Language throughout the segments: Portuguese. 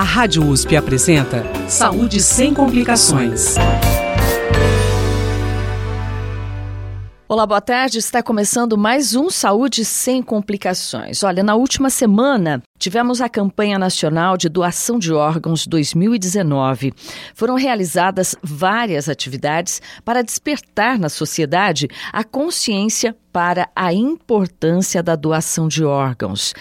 A Rádio USP apresenta Saúde sem complicações. Olá, boa tarde. Está começando mais um Saúde sem complicações. Olha, na última semana tivemos a campanha nacional de doação de órgãos 2019. Foram realizadas várias atividades para despertar na sociedade a consciência para a importância da doação de órgãos.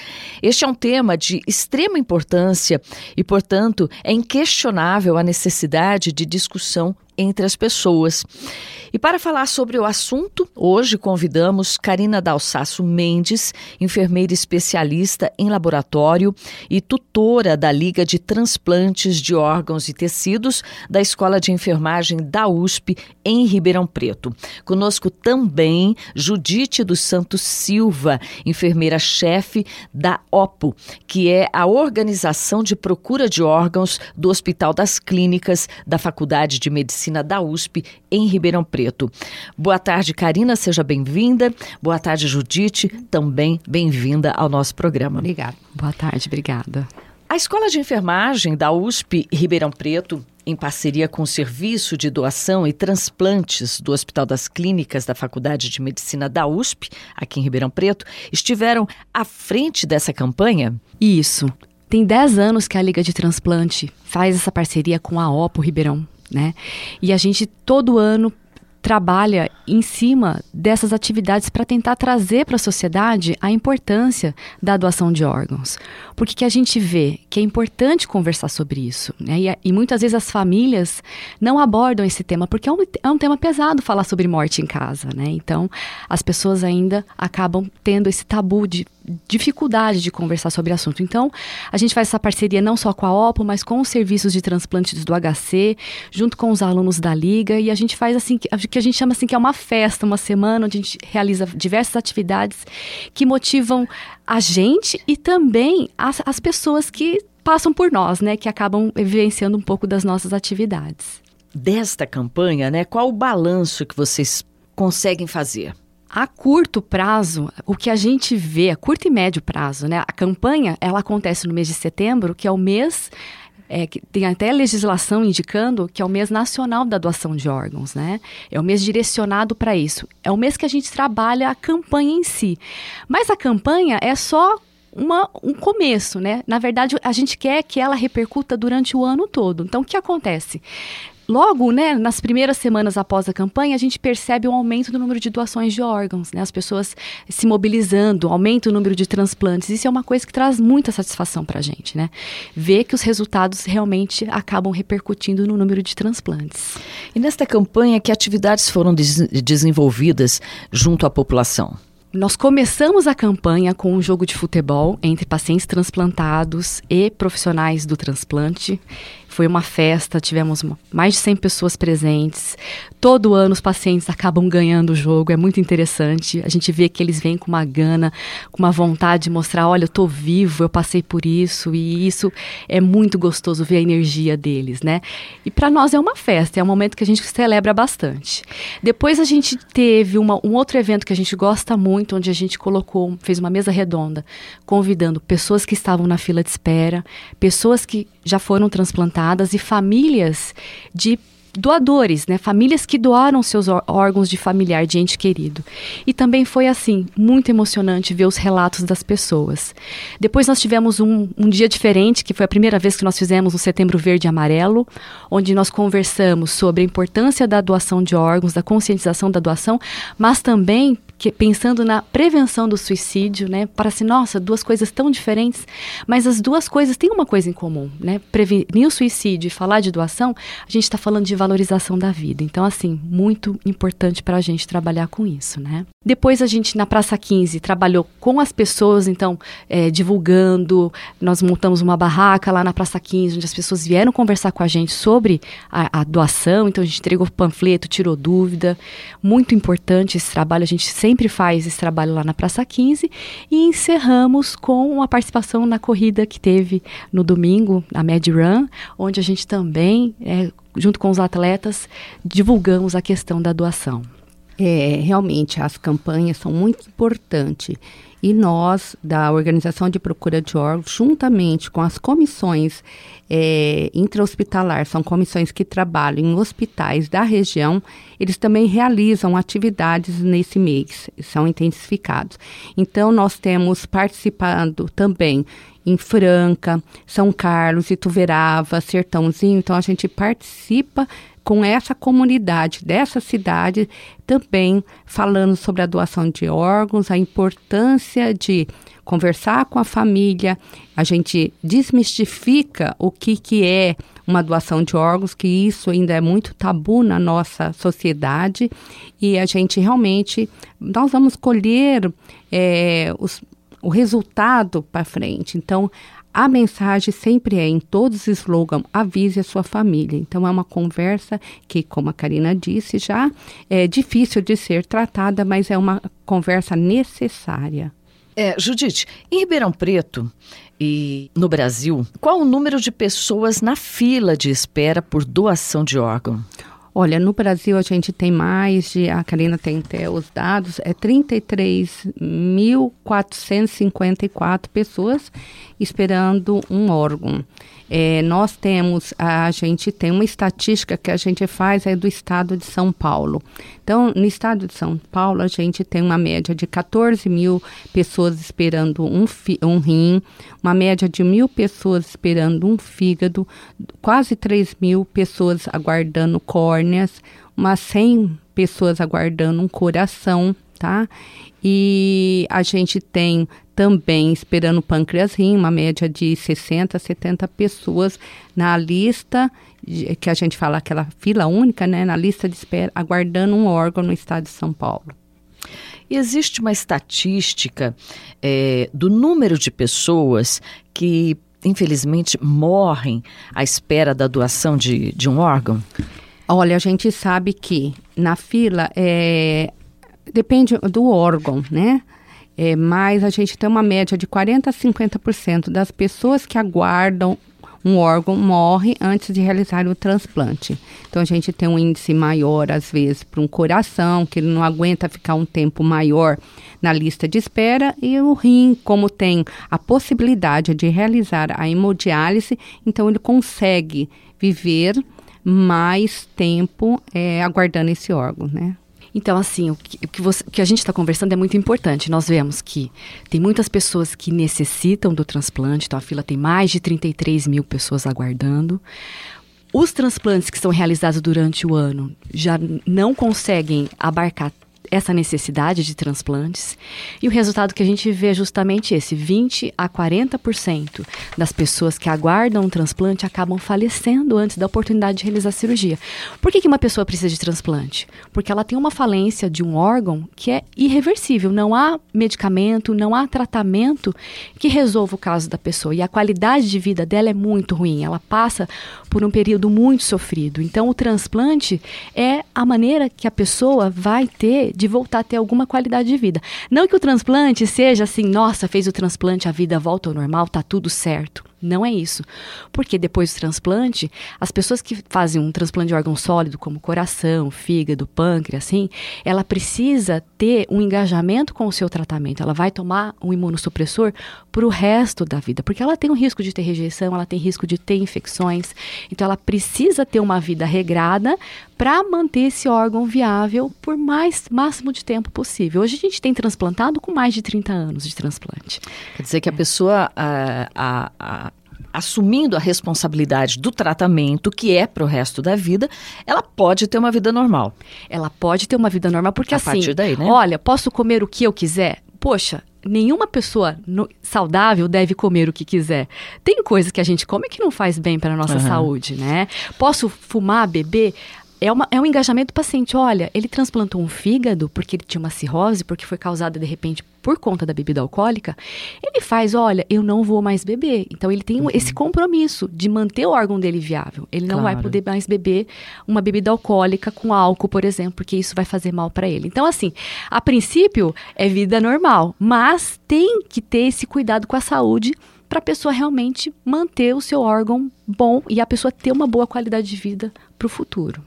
Este é um tema de extrema importância e, portanto, é inquestionável a necessidade de discussão entre as pessoas. E para falar sobre o assunto, hoje convidamos Karina Dalsaço Mendes, enfermeira especialista em laboratório e tutora da Liga de Transplantes de Órgãos e Tecidos da Escola de Enfermagem da USP em Ribeirão Preto. Conosco também Judite dos Santos Silva, enfermeira-chefe da OPO, que é a Organização de Procura de Órgãos do Hospital das Clínicas da Faculdade de Medicina da USP em Ribeirão. Preto. Boa tarde, Karina, seja bem-vinda. Boa tarde, Judite, também bem-vinda ao nosso programa. Obrigada. Boa tarde, obrigada. A Escola de Enfermagem da USP Ribeirão Preto em parceria com o Serviço de Doação e Transplantes do Hospital das Clínicas da Faculdade de Medicina da USP, aqui em Ribeirão Preto, estiveram à frente dessa campanha? Isso. Tem 10 anos que a Liga de Transplante faz essa parceria com a OPO Ribeirão, né? E a gente todo ano trabalha em cima dessas atividades para tentar trazer para a sociedade a importância da doação de órgãos. Porque que a gente vê que é importante conversar sobre isso. Né? E, e, muitas vezes as famílias não abordam esse tema, porque é um, é um tema pesado falar sobre morte em casa. Né? Então, as pessoas ainda acabam tendo esse tabu de dificuldade de conversar sobre o assunto. Então, a gente faz essa parceria não só com a OPO, mas com os serviços de transplantes do HC, junto com os alunos da Liga, e a gente faz assim, que a gente chama assim que é uma festa, uma semana onde a gente realiza diversas atividades que motivam a gente e também as, as pessoas que passam por nós, né, que acabam vivenciando um pouco das nossas atividades. Desta campanha, né, qual o balanço que vocês conseguem fazer? A curto prazo, o que a gente vê, a curto e médio prazo, né? A campanha, ela acontece no mês de setembro, que é o mês é, que tem até legislação indicando que é o mês nacional da doação de órgãos, né? É o mês direcionado para isso. É o mês que a gente trabalha a campanha em si. Mas a campanha é só uma, um começo, né? Na verdade, a gente quer que ela repercuta durante o ano todo. Então, o que acontece? Logo, né, nas primeiras semanas após a campanha, a gente percebe um aumento do número de doações de órgãos, né? As pessoas se mobilizando, aumenta o número de transplantes. Isso é uma coisa que traz muita satisfação para a gente, né? Ver que os resultados realmente acabam repercutindo no número de transplantes. E nesta campanha, que atividades foram des desenvolvidas junto à população? Nós começamos a campanha com um jogo de futebol entre pacientes transplantados e profissionais do transplante. Foi uma festa, tivemos mais de 100 pessoas presentes. Todo ano os pacientes acabam ganhando o jogo, é muito interessante. A gente vê que eles vêm com uma gana, com uma vontade de mostrar: olha, eu estou vivo, eu passei por isso, e isso é muito gostoso ver a energia deles, né? E para nós é uma festa, é um momento que a gente celebra bastante. Depois a gente teve uma, um outro evento que a gente gosta muito, onde a gente colocou, fez uma mesa redonda, convidando pessoas que estavam na fila de espera, pessoas que já foram transplantadas e famílias de doadores, né? Famílias que doaram seus órgãos de familiar, de ente querido. E também foi assim, muito emocionante ver os relatos das pessoas. Depois nós tivemos um, um dia diferente, que foi a primeira vez que nós fizemos o Setembro Verde e Amarelo, onde nós conversamos sobre a importância da doação de órgãos, da conscientização da doação, mas também que, pensando na prevenção do suicídio, né? Assim, nossa, duas coisas tão diferentes, mas as duas coisas têm uma coisa em comum, né? Prevenir o suicídio e falar de doação, a gente está falando de valorização da vida. Então, assim, muito importante para a gente trabalhar com isso, né? Depois a gente, na Praça 15, trabalhou com as pessoas, então, é, divulgando, nós montamos uma barraca lá na Praça 15, onde as pessoas vieram conversar com a gente sobre a, a doação, então a gente entregou panfleto, tirou dúvida, muito importante esse trabalho, a gente sempre sempre faz esse trabalho lá na Praça 15 e encerramos com uma participação na corrida que teve no domingo, a Mad Run, onde a gente também, é, junto com os atletas, divulgamos a questão da doação. É, realmente, as campanhas são muito importantes. E nós, da Organização de Procura de Órgãos, juntamente com as comissões é, intra-hospitalar, são comissões que trabalham em hospitais da região, eles também realizam atividades nesse mês, são intensificados. Então, nós temos participando também em Franca, São Carlos, Ituverava, Sertãozinho. Então a gente participa com essa comunidade dessa cidade também falando sobre a doação de órgãos, a importância de conversar com a família, a gente desmistifica o que, que é uma doação de órgãos, que isso ainda é muito tabu na nossa sociedade, e a gente realmente, nós vamos colher é, os, o resultado para frente. Então, a mensagem sempre é, em todos os slogans, avise a sua família. Então, é uma conversa que, como a Karina disse, já é difícil de ser tratada, mas é uma conversa necessária. É, Judite, em Ribeirão Preto e no Brasil, qual o número de pessoas na fila de espera por doação de órgão? Olha, no Brasil a gente tem mais de, a Karina tem até os dados, é 33.454 pessoas esperando um órgão. É, nós temos, a gente tem uma estatística que a gente faz é do estado de São Paulo. Então, no estado de São Paulo, a gente tem uma média de 14 mil pessoas esperando um, um rim, uma média de mil pessoas esperando um fígado, quase 3 mil pessoas aguardando córneas, umas 100 pessoas aguardando um coração, tá? E a gente tem também esperando pâncreas rim, uma média de 60, 70 pessoas na lista, que a gente fala aquela fila única, né, na lista de espera, aguardando um órgão no estado de São Paulo. E existe uma estatística é, do número de pessoas que, infelizmente, morrem à espera da doação de, de um órgão? Olha, a gente sabe que na fila é, depende do órgão, né? É, mas a gente tem uma média de 40% a 50% das pessoas que aguardam um órgão morre antes de realizar o transplante. Então a gente tem um índice maior, às vezes, para um coração, que ele não aguenta ficar um tempo maior na lista de espera, e o rim, como tem a possibilidade de realizar a hemodiálise, então ele consegue viver mais tempo é, aguardando esse órgão, né? Então, assim, o que, o que, você, o que a gente está conversando é muito importante. Nós vemos que tem muitas pessoas que necessitam do transplante, então a fila tem mais de 33 mil pessoas aguardando. Os transplantes que são realizados durante o ano já não conseguem abarcar essa necessidade de transplantes. E o resultado que a gente vê é justamente esse: 20 a 40% das pessoas que aguardam um transplante acabam falecendo antes da oportunidade de realizar a cirurgia. Por que, que uma pessoa precisa de transplante? Porque ela tem uma falência de um órgão que é irreversível. Não há medicamento, não há tratamento que resolva o caso da pessoa. E a qualidade de vida dela é muito ruim. Ela passa por um período muito sofrido. Então, o transplante é a maneira que a pessoa vai ter de voltar a ter alguma qualidade de vida. Não que o transplante seja assim, nossa, fez o transplante, a vida volta ao normal, tá tudo certo. Não é isso. Porque depois do transplante, as pessoas que fazem um transplante de órgão sólido, como coração, fígado, pâncreas, assim, ela precisa ter um engajamento com o seu tratamento. Ela vai tomar um imunossupressor para o resto da vida, porque ela tem um risco de ter rejeição, ela tem risco de ter infecções. Então, ela precisa ter uma vida regrada para manter esse órgão viável por mais máximo de tempo possível. Hoje a gente tem transplantado com mais de 30 anos de transplante. Quer dizer que a pessoa, a, a, a assumindo a responsabilidade do tratamento, que é para o resto da vida, ela pode ter uma vida normal. Ela pode ter uma vida normal, porque a assim, partir daí, né? olha, posso comer o que eu quiser? Poxa, nenhuma pessoa no, saudável deve comer o que quiser. Tem coisas que a gente come que não faz bem para a nossa uhum. saúde, né? Posso fumar, beber? É, uma, é um engajamento do paciente. Olha, ele transplantou um fígado porque ele tinha uma cirrose, porque foi causada de repente por conta da bebida alcoólica. Ele faz, olha, eu não vou mais beber. Então ele tem uhum. esse compromisso de manter o órgão dele viável. Ele não claro. vai poder mais beber uma bebida alcoólica com álcool, por exemplo, porque isso vai fazer mal para ele. Então, assim, a princípio é vida normal, mas tem que ter esse cuidado com a saúde para a pessoa realmente manter o seu órgão bom e a pessoa ter uma boa qualidade de vida para o futuro.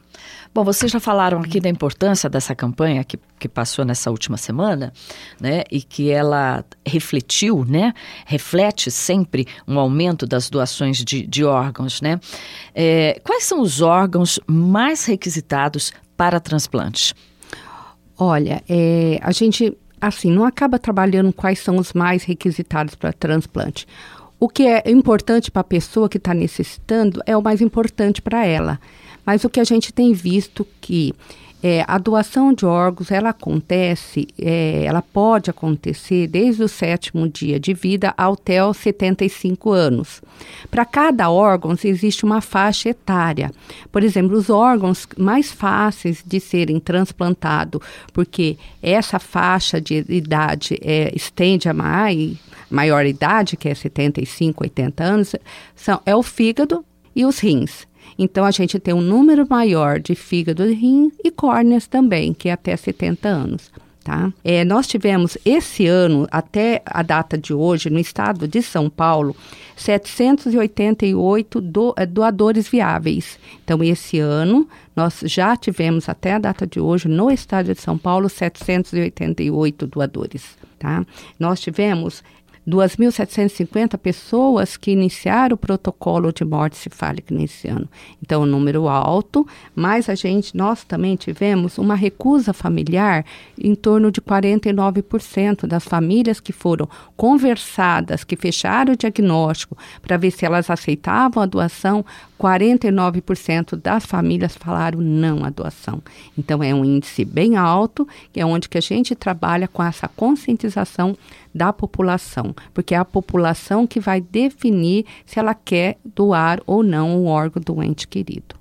Bom, vocês já falaram aqui da importância dessa campanha que, que passou nessa última semana, né? E que ela refletiu, né? Reflete sempre um aumento das doações de, de órgãos, né? É, quais são os órgãos mais requisitados para transplante? Olha, é, a gente, assim, não acaba trabalhando quais são os mais requisitados para transplante. O que é importante para a pessoa que está necessitando é o mais importante para ela. Mas o que a gente tem visto que é, a doação de órgãos, ela acontece, é, ela pode acontecer desde o sétimo dia de vida até os 75 anos. Para cada órgão existe uma faixa etária. Por exemplo, os órgãos mais fáceis de serem transplantados, porque essa faixa de idade é, estende a mais, maior idade, que é 75, 80 anos, são, é o fígado e os rins. Então, a gente tem um número maior de fígado e rim e córneas também, que é até 70 anos. Tá? É, nós tivemos esse ano, até a data de hoje, no estado de São Paulo, 788 do, é, doadores viáveis. Então, esse ano, nós já tivemos, até a data de hoje, no estado de São Paulo, 788 doadores. Tá? Nós tivemos 2.750 pessoas que iniciaram o protocolo de morte cefálica nesse ano. Então, um número alto, mas a gente, nós também tivemos uma recusa familiar em torno de 49% das famílias que foram conversadas, que fecharam o diagnóstico para ver se elas aceitavam a doação, 49% das famílias falaram não à doação. Então, é um índice bem alto, que é onde que a gente trabalha com essa conscientização da população, porque é a população que vai definir se ela quer doar ou não o órgão do ente querido.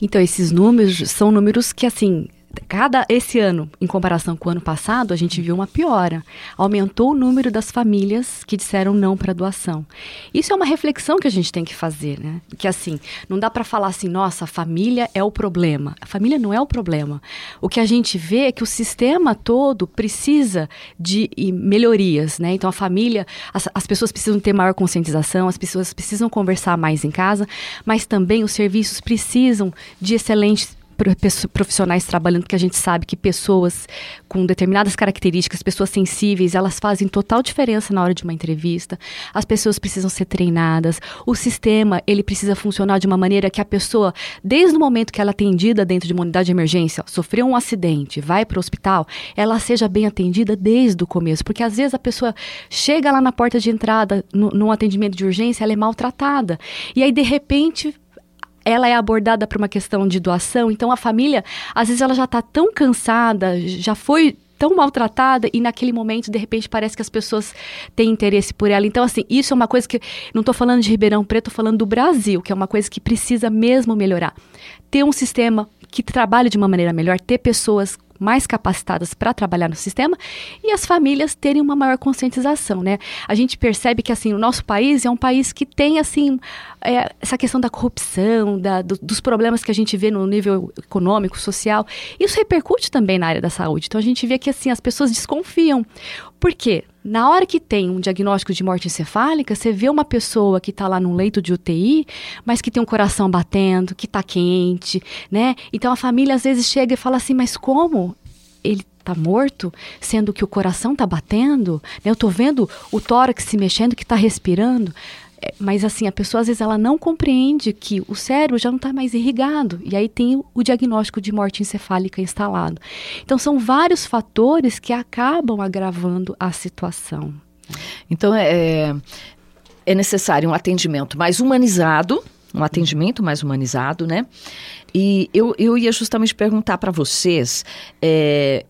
Então, esses números são números que, assim, cada esse ano, em comparação com o ano passado, a gente viu uma piora. Aumentou o número das famílias que disseram não para doação. Isso é uma reflexão que a gente tem que fazer, né? Que assim, não dá para falar assim, nossa, a família é o problema. A família não é o problema. O que a gente vê é que o sistema todo precisa de melhorias, né? Então a família, as, as pessoas precisam ter maior conscientização, as pessoas precisam conversar mais em casa, mas também os serviços precisam de excelentes profissionais trabalhando, porque a gente sabe que pessoas com determinadas características, pessoas sensíveis, elas fazem total diferença na hora de uma entrevista. As pessoas precisam ser treinadas. O sistema, ele precisa funcionar de uma maneira que a pessoa, desde o momento que ela é atendida dentro de uma unidade de emergência, sofreu um acidente, vai para o hospital, ela seja bem atendida desde o começo, porque às vezes a pessoa chega lá na porta de entrada, no, num atendimento de urgência, ela é maltratada. E aí, de repente, ela é abordada por uma questão de doação, então a família, às vezes ela já está tão cansada, já foi tão maltratada e naquele momento, de repente, parece que as pessoas têm interesse por ela. Então, assim, isso é uma coisa que. Não estou falando de Ribeirão Preto, estou falando do Brasil, que é uma coisa que precisa mesmo melhorar. Ter um sistema que trabalhe de uma maneira melhor, ter pessoas mais capacitadas para trabalhar no sistema e as famílias terem uma maior conscientização, né? A gente percebe que assim o nosso país é um país que tem assim é, essa questão da corrupção, da, do, dos problemas que a gente vê no nível econômico, social. Isso repercute também na área da saúde. Então a gente vê que assim as pessoas desconfiam. Por quê? Na hora que tem um diagnóstico de morte encefálica, você vê uma pessoa que está lá num leito de UTI, mas que tem um coração batendo, que está quente, né? Então a família às vezes chega e fala assim: mas como? Ele está morto, sendo que o coração está batendo? Né? Eu estou vendo o tórax se mexendo, que está respirando. É, mas assim, a pessoa às vezes ela não compreende que o cérebro já não está mais irrigado. E aí tem o diagnóstico de morte encefálica instalado. Então são vários fatores que acabam agravando a situação. Então é, é necessário um atendimento mais humanizado, um atendimento mais humanizado, né? E eu, eu ia justamente perguntar para vocês. É,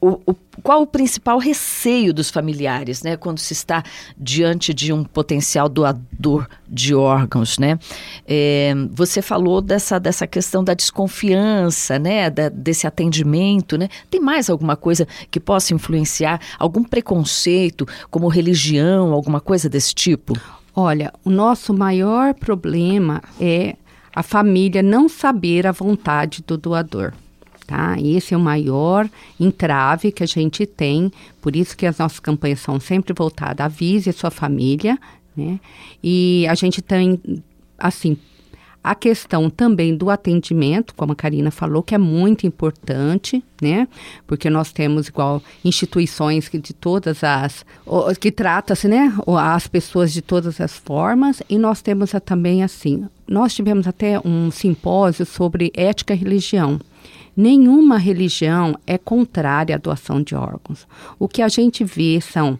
o, o, qual o principal receio dos familiares, né, quando se está diante de um potencial doador de órgãos, né? É, você falou dessa, dessa questão da desconfiança, né, da, desse atendimento, né? Tem mais alguma coisa que possa influenciar algum preconceito, como religião, alguma coisa desse tipo? Olha, o nosso maior problema é a família não saber a vontade do doador tá? Esse é o maior entrave que a gente tem, por isso que as nossas campanhas são sempre voltadas, avise a sua família, né? E a gente tem, assim, A questão também do atendimento, como a Karina falou, que é muito importante, né? Porque nós temos igual instituições que de todas as que trata-se, né, as pessoas de todas as formas, e nós temos também assim, nós tivemos até um simpósio sobre ética e religião. Nenhuma religião é contrária à doação de órgãos. O que a gente vê são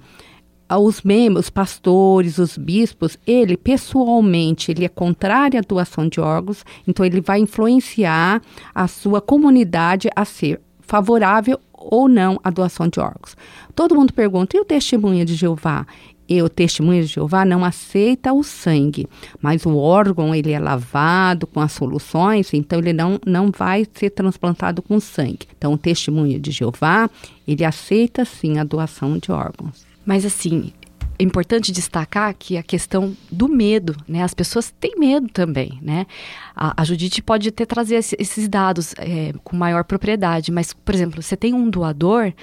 os membros, os pastores, os bispos, ele pessoalmente ele é contrário à doação de órgãos, então ele vai influenciar a sua comunidade a ser favorável ou não à doação de órgãos. Todo mundo pergunta: e o testemunho de Jeová? E o testemunho de Jeová não aceita o sangue, mas o órgão ele é lavado com as soluções, então ele não, não vai ser transplantado com sangue. Então o testemunho de Jeová ele aceita sim a doação de órgãos. Mas assim, é importante destacar que a questão do medo, né? As pessoas têm medo também, né? A, a Judite pode até trazer esses dados é, com maior propriedade, mas, por exemplo, você tem um doador,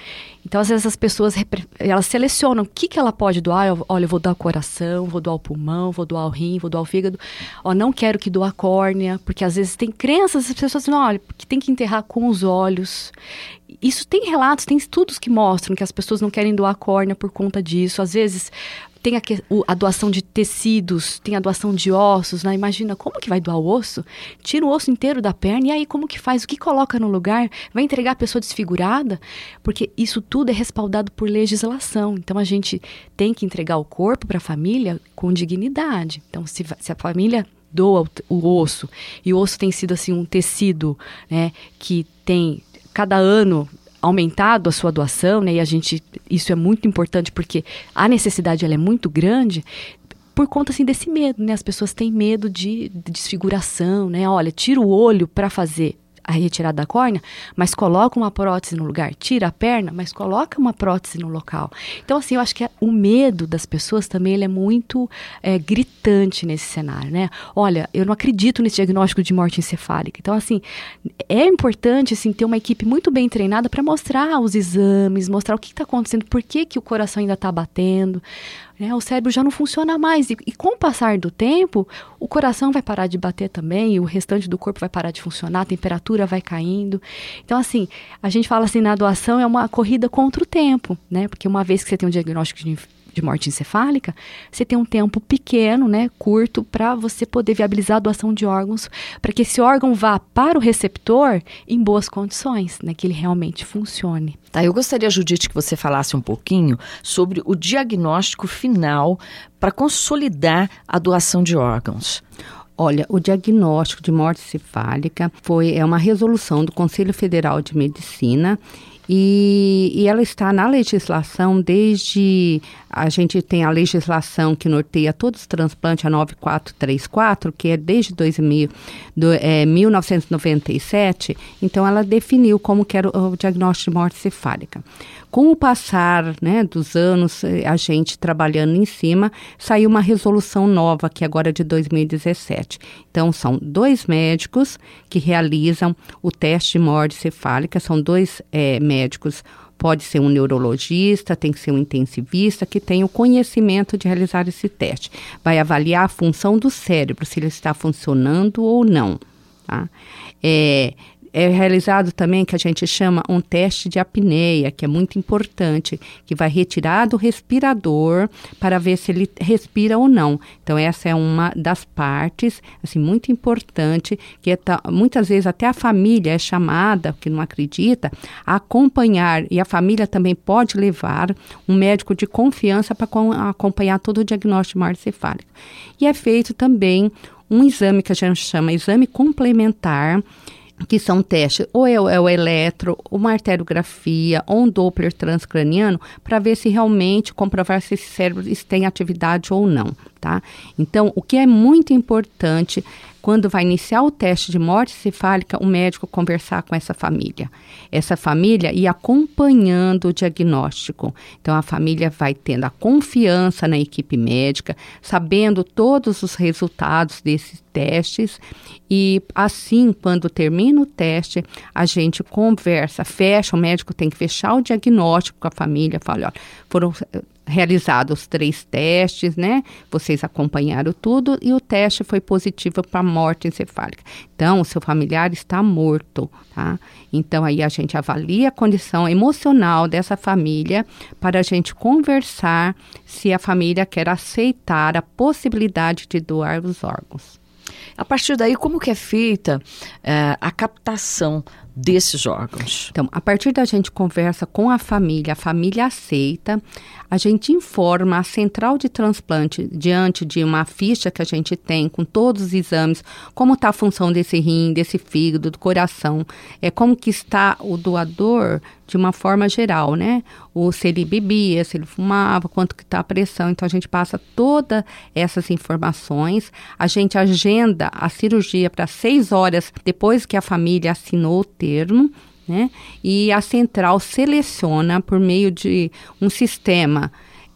então às vezes as pessoas elas selecionam o que, que ela pode doar. Eu, olha, eu vou doar o coração, vou doar o pulmão, vou doar o rim, vou doar o fígado. Ó, não quero que doar a córnea, porque às vezes tem crenças, as pessoas dizem, olha, que tem que enterrar com os olhos isso tem relatos, tem estudos que mostram que as pessoas não querem doar córnea por conta disso. Às vezes tem a, a, doação de tecidos, tem a doação de ossos, né? Imagina como que vai doar o osso? Tira o osso inteiro da perna e aí como que faz? O que coloca no lugar? Vai entregar a pessoa desfigurada? Porque isso tudo é respaldado por legislação. Então a gente tem que entregar o corpo para a família com dignidade. Então se, se a família doa o, o osso e o osso tem sido assim um tecido, né, que tem cada ano aumentado a sua doação, né? E a gente isso é muito importante porque a necessidade ela é muito grande por conta assim desse medo, né? As pessoas têm medo de, de desfiguração, né? Olha, tira o olho para fazer a retirada da córnea, mas coloca uma prótese no lugar. Tira a perna, mas coloca uma prótese no local. Então, assim, eu acho que é, o medo das pessoas também ele é muito é, gritante nesse cenário, né? Olha, eu não acredito nesse diagnóstico de morte encefálica. Então, assim, é importante, assim, ter uma equipe muito bem treinada para mostrar os exames, mostrar o que está acontecendo, por que, que o coração ainda está batendo, né? O cérebro já não funciona mais. E, e, com o passar do tempo, o coração vai parar de bater também, o restante do corpo vai parar de funcionar, a temperatura vai caindo. Então, assim, a gente fala assim, na doação é uma corrida contra o tempo, né? Porque uma vez que você tem um diagnóstico de de morte encefálica, você tem um tempo pequeno, né, curto, para você poder viabilizar a doação de órgãos, para que esse órgão vá para o receptor em boas condições, né, que ele realmente funcione. Tá, eu gostaria, Judite, que você falasse um pouquinho sobre o diagnóstico final para consolidar a doação de órgãos. Olha, o diagnóstico de morte cefálica foi é uma resolução do Conselho Federal de Medicina e, e, ela está na legislação desde. A gente tem a legislação que norteia todos os transplantes, a 9434, que é desde 2000, do, é, 1997. Então, ela definiu como que era o, diagnóstico de morte cefálica. Com o passar né, dos anos, eh, a gente trabalhando em cima, saiu uma resolução nova, que agora é de 2017. Então, são dois médicos que realizam o teste de morte cefálica, são dois é, médicos pode ser um neurologista, tem que ser um intensivista que tem o conhecimento de realizar esse teste. Vai avaliar a função do cérebro, se ele está funcionando ou não. Tá? É, é realizado também que a gente chama um teste de apneia, que é muito importante, que vai retirar do respirador para ver se ele respira ou não. Então essa é uma das partes, assim, muito importante, que é muitas vezes até a família é chamada, que não acredita, a acompanhar e a família também pode levar um médico de confiança para acompanhar todo o diagnóstico de morte cefálica. E é feito também um exame que a gente chama exame complementar, que são testes, ou é é o eletro, uma arteriografia, ou um Doppler transcraniano, para ver se realmente comprovar se esse cérebro tem atividade ou não, tá? Então, o que é muito importante quando vai iniciar o teste de morte cefálica, o médico conversar com essa família. Essa família e acompanhando o diagnóstico. Então, a família vai tendo a confiança na equipe médica, sabendo todos os resultados desses testes e assim, quando termina o teste, a gente conversa, fecha, o médico tem que fechar o diagnóstico com a família, fala, olha, foram realizados três testes, né? Vocês acompanharam tudo e o teste foi positivo para morte encefálica. Então, o seu familiar está morto, tá? Então, aí a gente avalia a condição emocional dessa família para a gente conversar se a família quer aceitar a possibilidade de doar os órgãos. A partir daí, como que é feita é, a captação desses órgãos? Então, a partir da gente conversa com a família, a família aceita, a gente informa a central de transplante diante de uma ficha que a gente tem com todos os exames, como está a função desse rim, desse fígado, do coração, é como que está o doador de uma forma geral, né? O se ele bebia, se ele fumava, quanto que está a pressão. Então a gente passa todas essas informações, a gente agenda a cirurgia para seis horas depois que a família assinou o termo né? E a central seleciona por meio de um sistema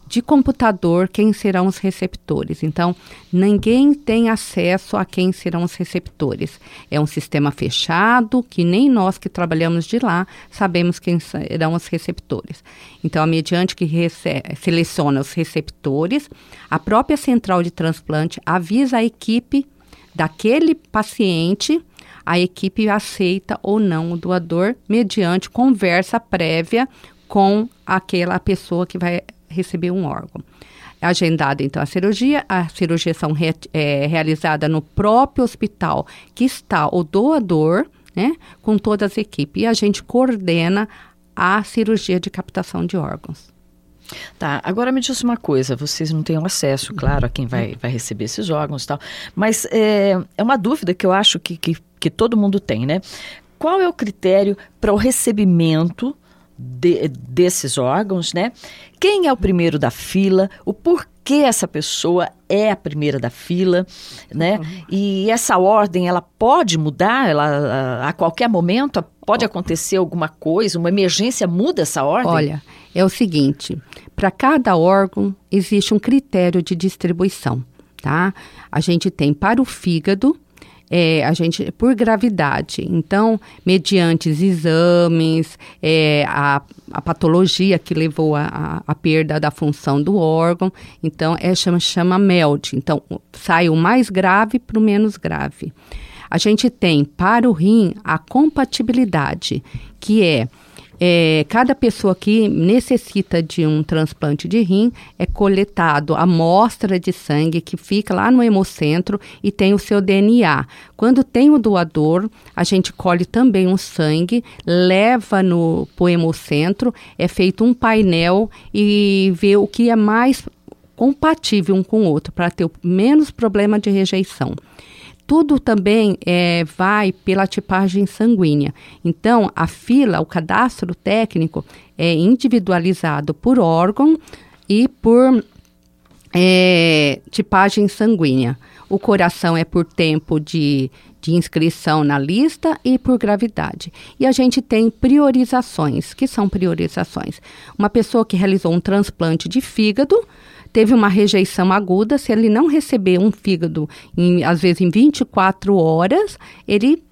de computador quem serão os receptores. Então, ninguém tem acesso a quem serão os receptores. É um sistema fechado que nem nós que trabalhamos de lá sabemos quem serão os receptores. Então, a mediante que seleciona os receptores, a própria central de transplante avisa a equipe daquele paciente a equipe aceita ou não o doador mediante conversa prévia com aquela pessoa que vai receber um órgão. É agendada então a cirurgia, a cirurgia são re, é, realizada no próprio hospital que está o doador, né, com todas as equipes e a gente coordena a cirurgia de captação de órgãos. Tá, agora me diz uma coisa, vocês não têm acesso, claro, a quem vai, vai receber esses órgãos e tal, mas é, é uma dúvida que eu acho que, que que todo mundo tem, né? Qual é o critério para o recebimento de, desses órgãos, né? Quem é o primeiro da fila? O porquê essa pessoa é a primeira da fila, né? E essa ordem ela pode mudar, ela a, a qualquer momento pode acontecer alguma coisa, uma emergência muda essa ordem? Olha, é o seguinte, para cada órgão existe um critério de distribuição, tá? A gente tem para o fígado é, a gente por gravidade. Então, mediante exames, é, a, a patologia que levou a, perda da função do órgão, então é chama chama MELD. Então, sai o mais grave para o menos grave. A gente tem para o rim a compatibilidade, que é é, cada pessoa que necessita de um transplante de rim é coletado amostra de sangue que fica lá no hemocentro e tem o seu DNA. Quando tem o doador, a gente colhe também um sangue, leva no pro hemocentro, é feito um painel e vê o que é mais compatível um com o outro para ter menos problema de rejeição tudo também é, vai pela tipagem sanguínea. Então, a fila, o cadastro técnico é individualizado por órgão e por é, tipagem sanguínea. O coração é por tempo de, de inscrição na lista e por gravidade. E a gente tem priorizações. que são priorizações? Uma pessoa que realizou um transplante de fígado teve uma rejeição aguda, se ele não receber um fígado, em, às vezes em 24 horas, ele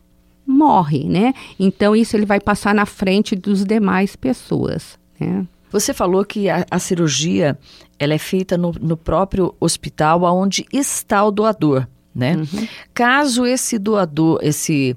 morre, né? Então, isso ele vai passar na frente dos demais pessoas, né? Você falou que a, a cirurgia ela é feita no, no próprio hospital onde está o doador, né? Uhum. Caso esse doador, esse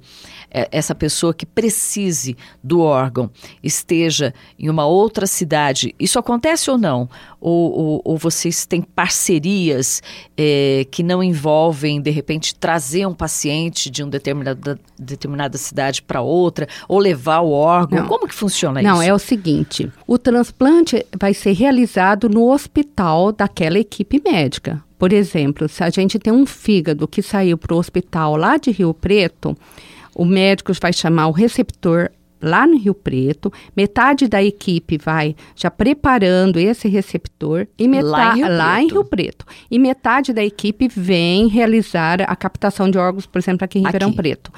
é, essa pessoa que precise do órgão esteja em uma outra cidade, isso acontece ou não? Ou, ou, ou vocês têm parcerias é, que não envolvem, de repente, trazer um paciente de uma determinada, determinada cidade para outra, ou levar o órgão? Não. Como que funciona não, isso? Não, é o seguinte: o transplante vai ser realizado no hospital daquela equipe médica. Por exemplo, se a gente tem um fígado que saiu para o hospital lá de Rio Preto, o médico vai chamar o receptor lá no Rio Preto, metade da equipe vai já preparando esse receptor e metade lá, em Rio, lá em Rio Preto. E metade da equipe vem realizar a captação de órgãos, por exemplo, aqui em Ribeirão aqui. Preto.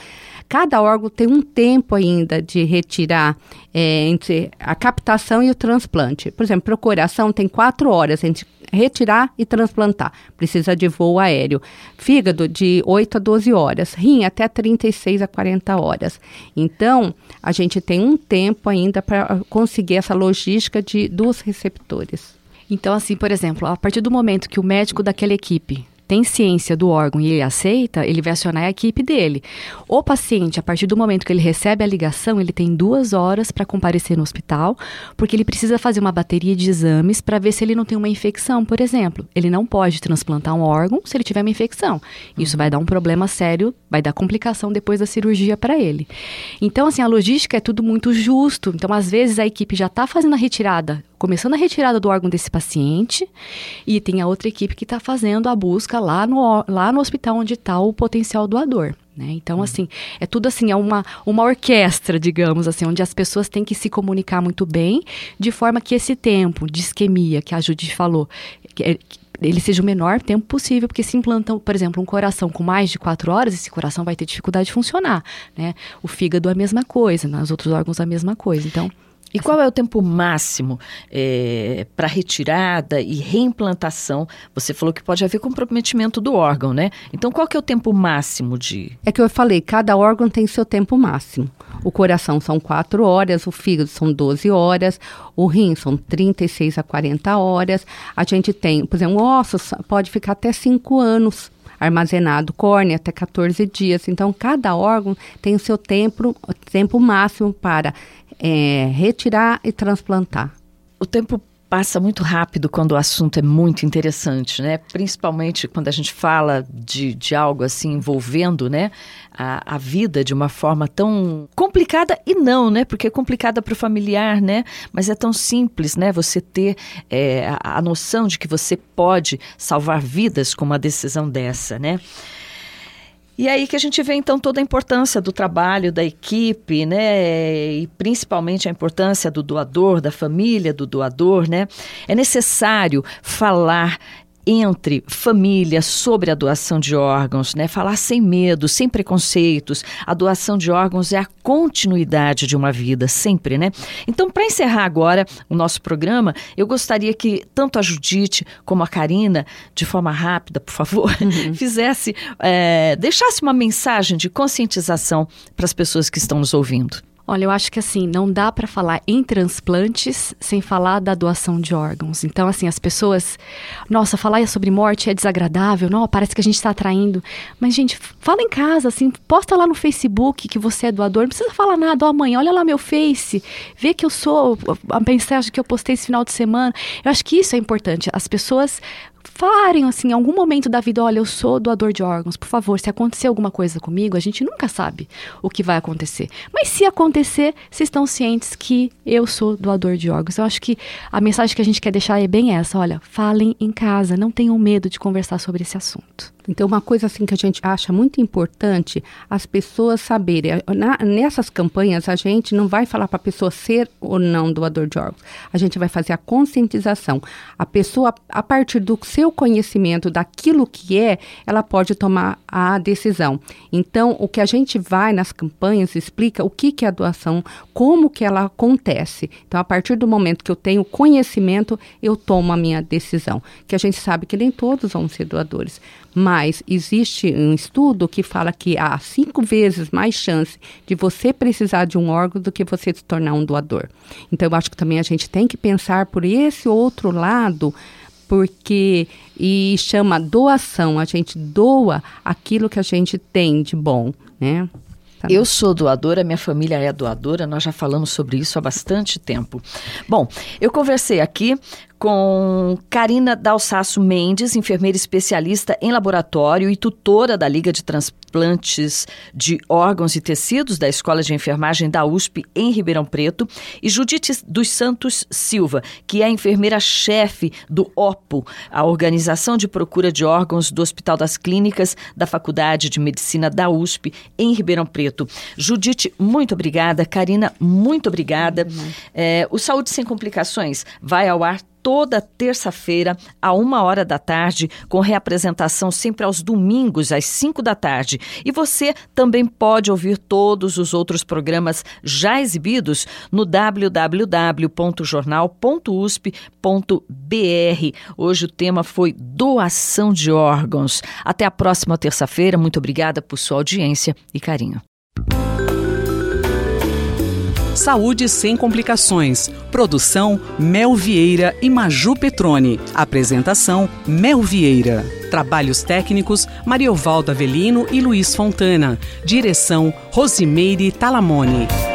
Cada órgão tem um tempo ainda de retirar é, entre a captação e o transplante. Por exemplo, procuração tem quatro horas entre retirar e transplantar. Precisa de voo aéreo. Fígado de 8 a 12 horas. Rim até 36 a 40 horas. Então, a gente tem um tempo ainda para conseguir essa logística de, dos receptores. Então, assim, por exemplo, a partir do momento que o médico daquela equipe tem ciência do órgão e ele aceita, ele vai acionar a equipe dele. O paciente, a partir do momento que ele recebe a ligação, ele tem duas horas para comparecer no hospital, porque ele precisa fazer uma bateria de exames para ver se ele não tem uma infecção, por exemplo. Ele não pode transplantar um órgão se ele tiver uma infecção. Isso vai dar um problema sério, vai dar complicação depois da cirurgia para ele. Então, assim, a logística é tudo muito justo. Então, às vezes, a equipe já está fazendo a retirada começando a retirada do órgão desse paciente e tem a outra equipe que está fazendo a busca lá no, lá no hospital onde está o potencial doador. Né? Então, uhum. assim, é tudo assim, é uma, uma orquestra, digamos assim, onde as pessoas têm que se comunicar muito bem, de forma que esse tempo de isquemia que a Judith falou, que, é, ele seja o menor tempo possível, porque se implantam, por exemplo, um coração com mais de quatro horas, esse coração vai ter dificuldade de funcionar, né? O fígado é a mesma coisa, nos outros órgãos a mesma coisa. Então, e qual é o tempo máximo é, para retirada e reimplantação? Você falou que pode haver comprometimento do órgão, né? Então, qual que é o tempo máximo de... É que eu falei, cada órgão tem seu tempo máximo. O coração são 4 horas, o fígado são 12 horas, o rim são 36 a 40 horas. A gente tem, por exemplo, ossos pode ficar até 5 anos armazenado, córnea até 14 dias. Então, cada órgão tem o seu tempo, tempo máximo para é, retirar e transplantar. O tempo passa muito rápido quando o assunto é muito interessante, né? Principalmente quando a gente fala de, de algo assim envolvendo, né? A, a vida de uma forma tão complicada e não, né? Porque é complicada para o familiar, né? Mas é tão simples, né? Você ter é, a, a noção de que você pode salvar vidas com uma decisão dessa, né? E aí que a gente vê então toda a importância do trabalho da equipe, né? E principalmente a importância do doador, da família do doador, né? É necessário falar entre família sobre a doação de órgãos, né? Falar sem medo, sem preconceitos. A doação de órgãos é a continuidade de uma vida, sempre, né? Então, para encerrar agora o nosso programa, eu gostaria que tanto a Judite como a Karina, de forma rápida, por favor, uhum. fizesse, é, deixasse uma mensagem de conscientização para as pessoas que estão nos ouvindo. Olha, eu acho que assim, não dá para falar em transplantes sem falar da doação de órgãos. Então, assim, as pessoas, nossa, falar sobre morte é desagradável, não, parece que a gente está atraindo. Mas, gente, fala em casa, assim, posta lá no Facebook que você é doador, não precisa falar nada, ó, mãe, olha lá meu Face, vê que eu sou a mensagem que eu postei esse final de semana. Eu acho que isso é importante. As pessoas falarem assim, em algum momento da vida, olha, eu sou doador de órgãos, por favor, se acontecer alguma coisa comigo, a gente nunca sabe o que vai acontecer. Mas se acontecer, vocês estão cientes que eu sou doador de órgãos. Eu acho que a mensagem que a gente quer deixar é bem essa, olha, falem em casa, não tenham medo de conversar sobre esse assunto. Então, uma coisa assim que a gente acha muito importante, as pessoas saberem. Na, nessas campanhas, a gente não vai falar para a pessoa ser ou não doador de órgãos. A gente vai fazer a conscientização. A pessoa, a partir do seu conhecimento daquilo que é, ela pode tomar a decisão. Então, o que a gente vai nas campanhas explica o que, que é a doação, como que ela acontece. Então, a partir do momento que eu tenho conhecimento, eu tomo a minha decisão. Que a gente sabe que nem todos vão ser doadores mas existe um estudo que fala que há cinco vezes mais chance de você precisar de um órgão do que você se tornar um doador. Então, eu acho que também a gente tem que pensar por esse outro lado, porque e chama doação, a gente doa aquilo que a gente tem de bom, né? Eu sou doadora, minha família é doadora, nós já falamos sobre isso há bastante tempo. Bom, eu conversei aqui com Karina Dalsaço Mendes, enfermeira especialista em laboratório e tutora da Liga de Transplantes de Órgãos e Tecidos da Escola de Enfermagem da USP em Ribeirão Preto, e Judite dos Santos Silva, que é enfermeira-chefe do OPO, a Organização de Procura de Órgãos do Hospital das Clínicas da Faculdade de Medicina da USP em Ribeirão Preto. Judite, muito obrigada. Karina, muito obrigada. Uhum. É, o Saúde Sem Complicações vai ao ar toda terça-feira, a uma hora da tarde, com reapresentação sempre aos domingos, às cinco da tarde. E você também pode ouvir todos os outros programas já exibidos no www.jornal.usp.br. Hoje o tema foi doação de órgãos. Até a próxima terça-feira. Muito obrigada por sua audiência e carinho. Saúde sem complicações. Produção Mel Vieira e Maju Petrone. Apresentação Mel Vieira. Trabalhos técnicos Mariovaldo Avelino e Luiz Fontana. Direção Rosimeire Talamone.